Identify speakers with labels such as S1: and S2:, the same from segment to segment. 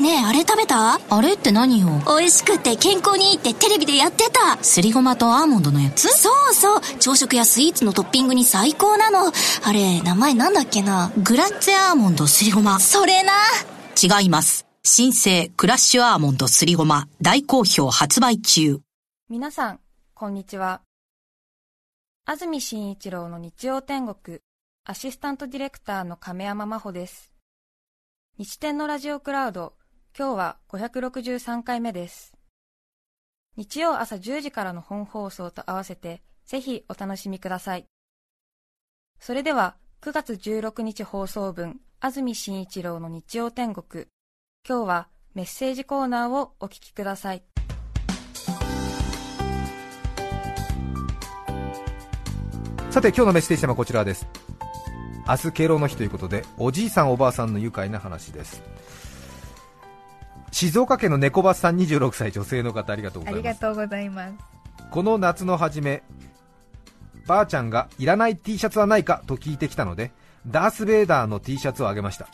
S1: ねえあれ食べた？
S2: あれって何よ？
S1: 美味しくて健康にいいってテレビでやってた。
S2: すりごまとアーモンドのやつ？
S1: そうそう。朝食やスイーツのトッピングに最高なの。あれ名前なんだっけな？
S2: グラッツェアーモンドすりごま。
S1: それな。
S2: 違います。新生クラッシュアーモンドすりごま。大好評発売中。
S3: 皆さんこんにちは。安住紳一郎の日曜天国。アシスタントディレクターの亀山真帆です。日天のラジオクラウド今日は563回目です。日曜朝10時からの本放送と合わせてぜひお楽しみください。それでは9月16日放送分安住紳一郎の日曜天国。今日はメッセージコーナーをお聞きください。
S4: さて今日のメッセージテーマはこちらです。明日敬老の日ということでおじいさんおばあさんの愉快な話です。静岡県の猫バスさん26歳女性の方ありがとうご
S5: あ
S4: ざいます。
S5: りがとうございます。
S4: この夏の初めばあちゃんがいらない T シャツはないかと聞いてきたのでダース・ベイダーの T シャツをあげました。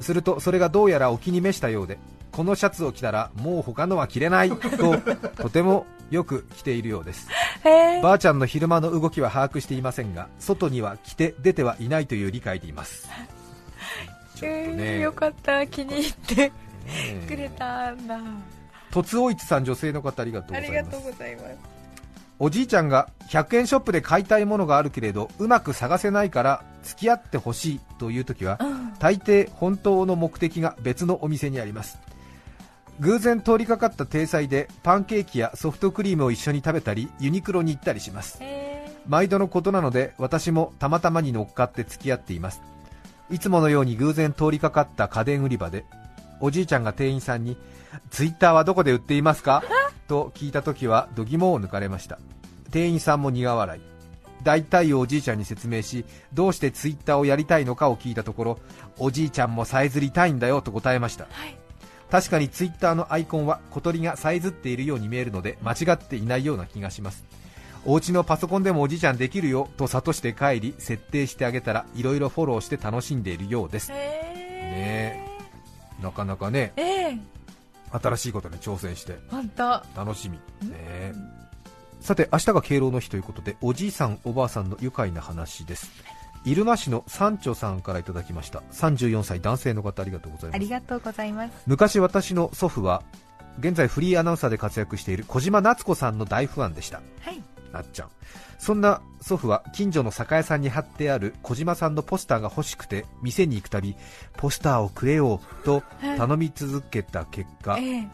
S4: するとそれがどうやらお気に召したようでこのシャツを着たらもう他のは着れないととてもよく着ているようです。ばあちゃんの昼間の動きは把握していませんが外には着て出てはいないという理解でいます。ちょっと
S5: えー
S4: ね
S5: よかった、気に入って。
S4: ね
S5: くれたんだ。
S4: とつおいつさん女性の方ありがとうご
S5: あ
S4: ざいます。
S5: りがとうございます。
S4: おじいちゃんが100円ショップで買いたいものがあるけれどうまく探せないから付き合ってほしいという時は大抵本当の目的が別のお店にあります。偶然通りかかった体裁でパンケーキやソフトクリームを一緒に食べたりユニクロに行ったりします。
S5: え
S4: 毎度のことなので私もたまたまに乗っかって付き合っています。いつものように偶然通りかかった家電売り場でおじいちゃんが店員さんにツイッターはどこで売っていますか？と聞いた時は度肝を抜かれました。店員さんも苦笑い。大体をおじいちゃんに説明しどうしてツイッターをやりたいのかを聞いたところおじいちゃんもさえずりたいんだよと答えました、確かにツイッターのアイコンは小鳥がさえずっているように見えるので間違っていないような気がします。お家のパソコンでもおじいちゃんできるよと諭して帰り設定してあげたらいろいろフォローして楽しんでいるようです。
S5: ー、
S4: ね
S5: え
S4: なかなかね
S5: ー、え。
S4: 新しいことに挑戦して。楽しみ。ね。さて明日が敬老の日ということでおじいさんおばあさんの愉快な話です。入間市の三丁さんからいただきました。34歳男性の方ありがとうございます。
S5: ありがとうございます。
S4: 昔私の祖父は現在フリーアナウンサーで活躍している小島夏子さんの大ファンでした。
S5: はい。
S4: なっちゃんそんな祖父は近所の酒屋さんに貼ってある小島さんのポスターが欲しくて店に行くたびポスターをくれよと頼み続けた結果。
S5: えー、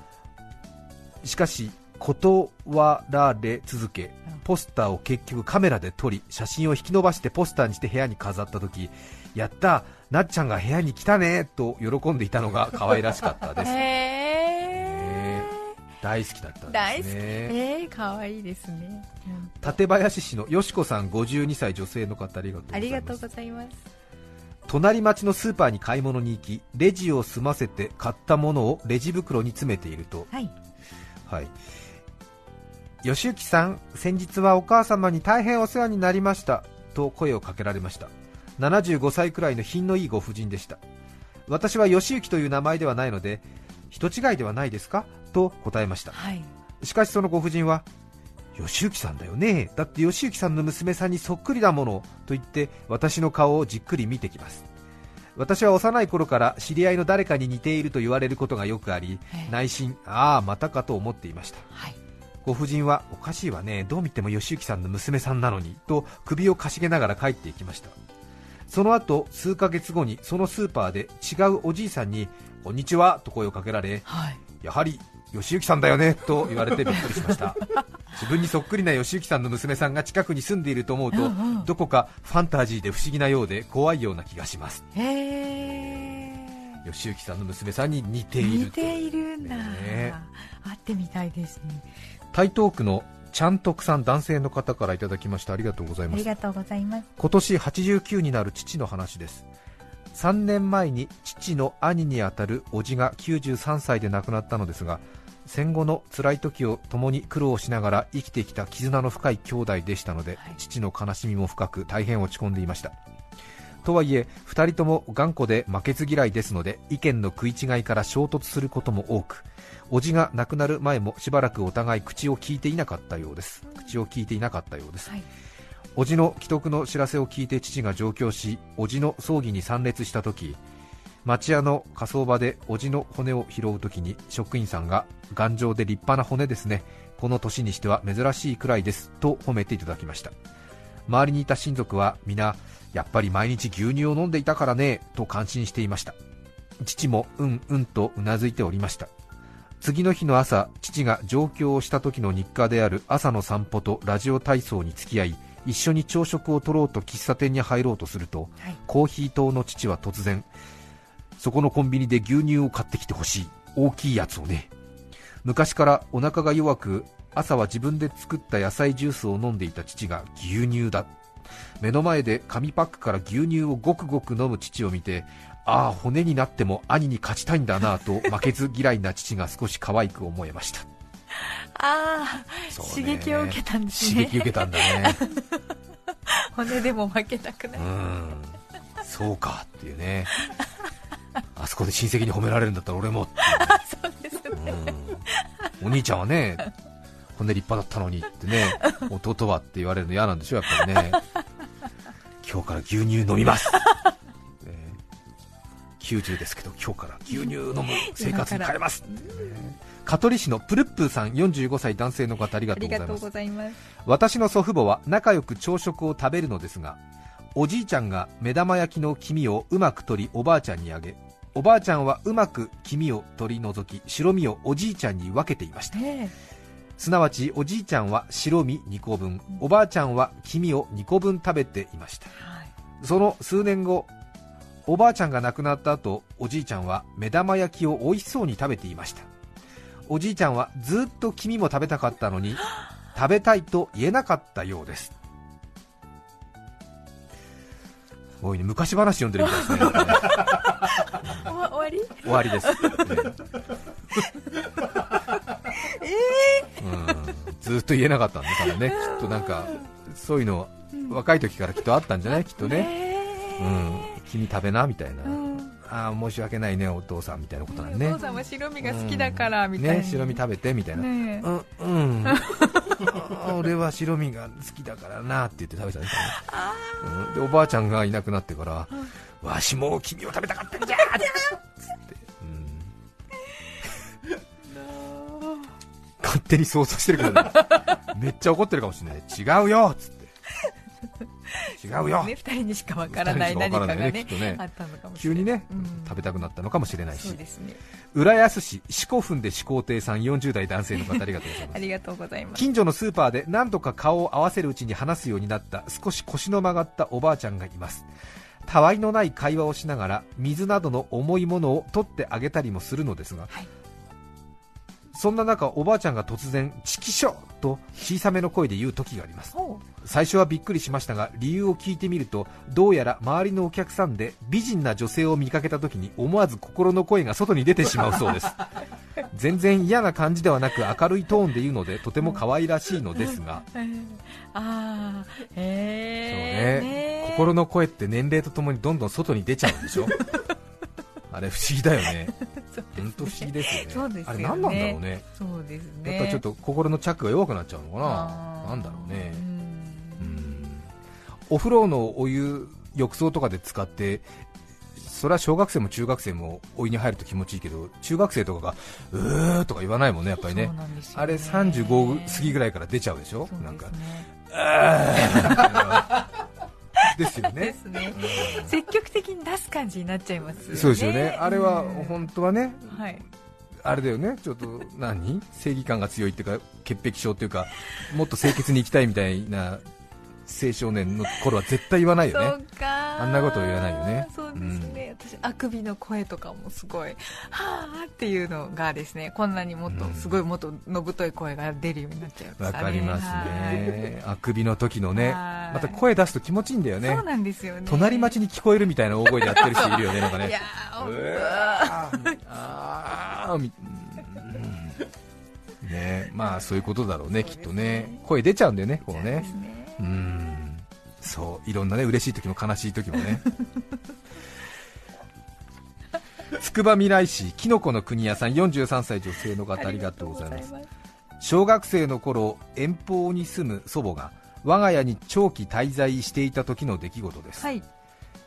S4: しかし断られ続けポスターを結局カメラで撮り写真を引き伸ばしてポスターにして部屋に飾った時やったなっちゃんが部屋に来たねと喜んでいたのが可愛らしかったです、
S5: え
S4: 大好きだったん
S5: ー、大好き。
S4: ですね
S5: えー、可愛いですね。
S4: 館林市のよしこさん52歳女性の方ありがとうござ
S5: あ
S4: います
S5: りがとうございます。
S4: 隣町のスーパーに買い物に行きレジを済ませて買ったものをレジ袋に詰めていると
S5: はい。
S4: はい吉行さん先日はお母様に大変お世話になりましたと声をかけられました75歳くらいの品のいいご婦人でした私は吉行という名前ではないので人違いではないですか？と答えました。
S5: はい。
S4: しかしそのご婦人は吉行さんだよねだって吉行さんの娘さんにそっくりだものと言って私の顔をじっくり見てきます。私は幼い頃から知り合いの誰かに似ていると言われることがよくあり
S5: ええ。
S4: 内心ああまたかと思っていました。
S5: はい。
S4: ご婦人はおかしいわね。どう見ても吉行さんの娘さんなのにと首をかしげながら帰っていきましたその後数ヶ月後にそのスーパーで違うおじいさんにこんにちはと声をかけられ
S5: はい。
S4: やはり吉行さんだよねと言われてびっくりしました。自分にそっくりな吉行さんの娘さんが近くに住んでいると思うと、どこかファンタジーで不思議なようで怖いような気がします。
S5: えー。
S4: 吉行さんの娘さんに似ている
S5: 似ているんだ、
S4: ね。
S5: 会ってみたいですね。
S4: 台東区のちゃんとくさん男性の方からいただきました。ありがとうございます。
S5: ありがとうございます。
S4: 今年89になる父の話です。3年前に父の兄にあたる叔父が93歳で亡くなったのですが戦後の辛い時を共に苦労しながら生きてきた絆の深い兄弟でしたので、
S5: はい。
S4: 父の悲しみも深く大変落ち込んでいましたとはいえ2人とも頑固で負けず嫌いですので意見の食い違いから衝突することも多く叔父が亡くなる前もしばらくお互い口を聞いていなかったようです。口を聞いていなかったようです、
S5: はい。
S4: 叔父の既得の知らせを聞いて父が上京し叔父の葬儀に参列した時町屋の火葬場で叔父の骨を拾う時に職員さんが頑丈で立派な骨ですね。この年にしては珍しいくらいです。と褒めていただきました周りにいた親族は皆やっぱり毎日牛乳を飲んでいたからねと感心していました。父もうんうんとうなずいておりました。次の日の朝父が上京をした時の日課である朝の散歩とラジオ体操に付き合い一緒に朝食を取ろうと喫茶店に入ろうとすると、
S5: はい。
S4: コーヒー党の父は突然そこのコンビニで牛乳を買ってきてほしい。大きいやつをね。昔からお腹が弱く朝は自分で作った野菜ジュースを飲んでいた父が牛乳だ。目の前で紙パックから牛乳をごくごく飲む父を見てああ骨になっても兄に勝ちたいんだなと 負けず嫌いな父が少し可愛く思えました。
S5: ああ、刺
S4: ね。
S5: 激を受けたんですね。
S4: 刺激受けたんだね。
S5: 骨でも負けたくな
S4: う
S5: い、
S4: ん。そうかっていうね。あそこで親戚に褒められるんだったら俺もって
S5: そうですね、
S4: うん。お兄ちゃんはね骨立派だったのにってね 弟はって言われるの嫌なんでしょやっぱりね。今日から牛乳飲みます、ね。90ですけど今日から牛乳飲む。生活に変えます、ね。香取市のプルップーさん45歳男性の方ありが
S5: とうございます。
S4: 私の祖父母は仲良く朝食を食べるのですがおじいちゃんが目玉焼きの黄身をうまく取りおばあちゃんにあげおばあちゃんはうまく黄身を取り除き白身をおじいちゃんに分けていました。
S5: え
S4: すなわちおじいちゃんは白身2個分おばあちゃんは黄身を2個分食べていました。
S5: えはい。
S4: その数年後おばあちゃんが亡くなった後おじいちゃんは目玉焼きを美味しそうに食べていました。おじいちゃんはずっと黄身も食べたかったのに 食べたいと言えなかったようです。すごいね昔話読んでるみたいですね。
S5: お終わり？
S4: 終わりです、うん、ずっと言えなかったんだからね。きっとなんかそういうの若い時からきっとあったんじゃない？きっとね、
S5: え。
S4: うん、君食べなみたいな、ああ申し訳ないねお父さんみたいなことなんね。
S5: お父さんは白身が好きだからみたいな、
S4: ね白身食べてみたいな、うんうん。俺は白身が好きだからなって言って食べたんですよね、うん。でおばあちゃんがいなくなってから、わしも君を食べたかったんじゃーって勝手に想像してるけどね。めっちゃ怒ってるかもしれない。違うよっつって。違うよ。
S5: ね、二人にしかわからない何かがね
S4: ねきっとね。急にね、
S5: うん。
S4: 食べたくなったのかもしれないし。
S5: そうですね。
S4: 浦安市四股墳で始皇帝さん40代男性の方ありがとうございます。
S5: ありがとうございます。
S4: 近所のスーパーで何度か顔を合わせるうちに話すようになった。少し腰の曲がったおばあちゃんがいます。たわいのない会話をしながら水などの重いものを取ってあげたりもするのですが、
S5: はい
S4: そんな中おばあちゃんが突然「チキショ!」と小さめの声で言う時があります。
S5: ほ
S4: 最初はびっくりしましたが理由を聞いてみるとどうやら周りのお客さんで美人な女性を見かけた時に思わず心の声が外に出てしまうそうです。全然嫌な感じではなく明るいトーンで言うのでとても可愛らしいのですが、
S5: う ああへ
S4: そう
S5: え
S4: ね。心の声って年齢とともにどんどん外に出ちゃうんでしょ？あれ不思議だよね本当不思議ですよね。
S5: そうですよね。
S4: あれ何なんだろうね。
S5: そうですね。
S4: やっぱりちょっと心のチャックが弱くなっちゃうのかな。なんだろうね。
S5: うん。
S4: うん。お風呂のお湯浴槽とかで使ってそれは小学生も中学生もお湯に入ると気持ちいいけど中学生とかがうーとか言わないもんねやっぱりね。
S5: ね。
S4: あれ35過ぎぐらいから出ちゃうでしょ？
S5: そう
S4: なんか
S5: ですね。
S4: あーですよ
S5: で
S4: ね。
S5: すね積極的に出す感じになっちゃいますよね。
S4: そうですよね。あれは
S5: うん
S4: 本当はね
S5: はい。
S4: あれだよね。ちょっと何？正義感が強いっていうか潔癖症っていうかもっと清潔に生きたいみたいな青少年の頃は絶対言わないよね。
S5: そうか
S4: あんなこと言わないよね。
S5: そうですね、私あくびの声とかもすごいはあっていうのがですねこんなにもっと
S4: うん
S5: すごいもっとのぶとい声が出るようになっちゃいま
S4: わ
S5: したね
S4: かりますね。あくびの時のね
S5: はい。
S4: また声出すと気持ちいいんだよね。
S5: はいそうなんですよね。
S4: 隣町に聞こえるみたいな大声でやってる人いるよね なんかね。
S5: いやー
S4: う
S5: 本
S4: わー。あー ねまあそういうことだろうねきっとね。声出ちゃうんだよねこうね。
S5: ね。
S4: うんそういろんなね嬉しい時も悲しい時もね。つくばみらい市きのこの国屋さん43歳女性の方ありがとうございます。小学生の頃遠方に住む祖母が我が家に長期滞在していた時の出来事です、
S5: はい。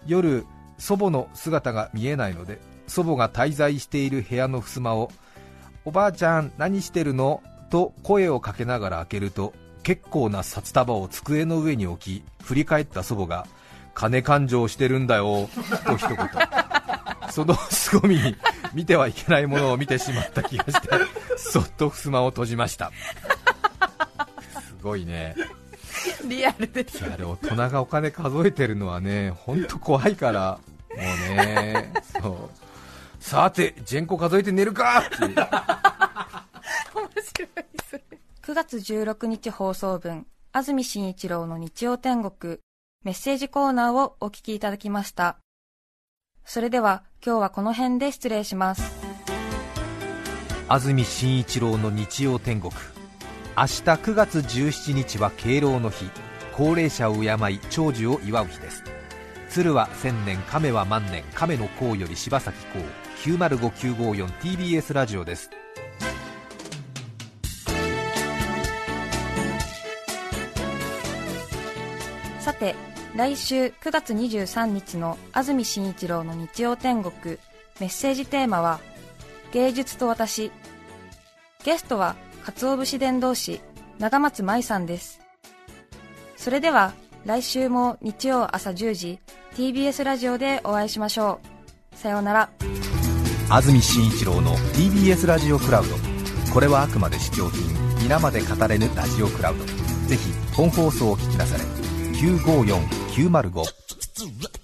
S4: 夜祖母の姿が見えないので祖母が滞在している部屋の襖をおばあちゃん何してるの？と声をかけながら開けると結構な札束を机の上に置き振り返った祖母が金勘定してるんだよと一言。その凄みに見てはいけないものを見てしまった気がしてそっと襖を閉じました。すごいね。
S5: リアルです。
S4: いやあれ大人がお金数えてるのはね本当怖いからもうねそう。さてジェンコ数えて寝るかって
S3: 9月16日放送分、安住紳一郎の日曜天国、メッセージコーナーをお聞きいただきました。それでは今日はこの辺で失礼します。
S4: 安住紳一郎の日曜天国。明日9月17日は敬老の日。高齢者を敬い長寿を祝う日です。鶴は千年亀は万年亀の甲より柴咲コウ 905954TBS ラジオです。
S3: さて、来週9月23日の安住紳一郎の日曜天国、メッセージテーマは、芸術と私。ゲストは、鰹節伝道師、長松舞さんです。それでは、来週も日曜朝10時、TBS ラジオでお会いしましょう。さようなら。
S4: 安住紳一郎の TBS ラジオクラウドこれはあくまで試供品皆まで語れぬラジオクラウドぜひ本放送を聞きなされ954905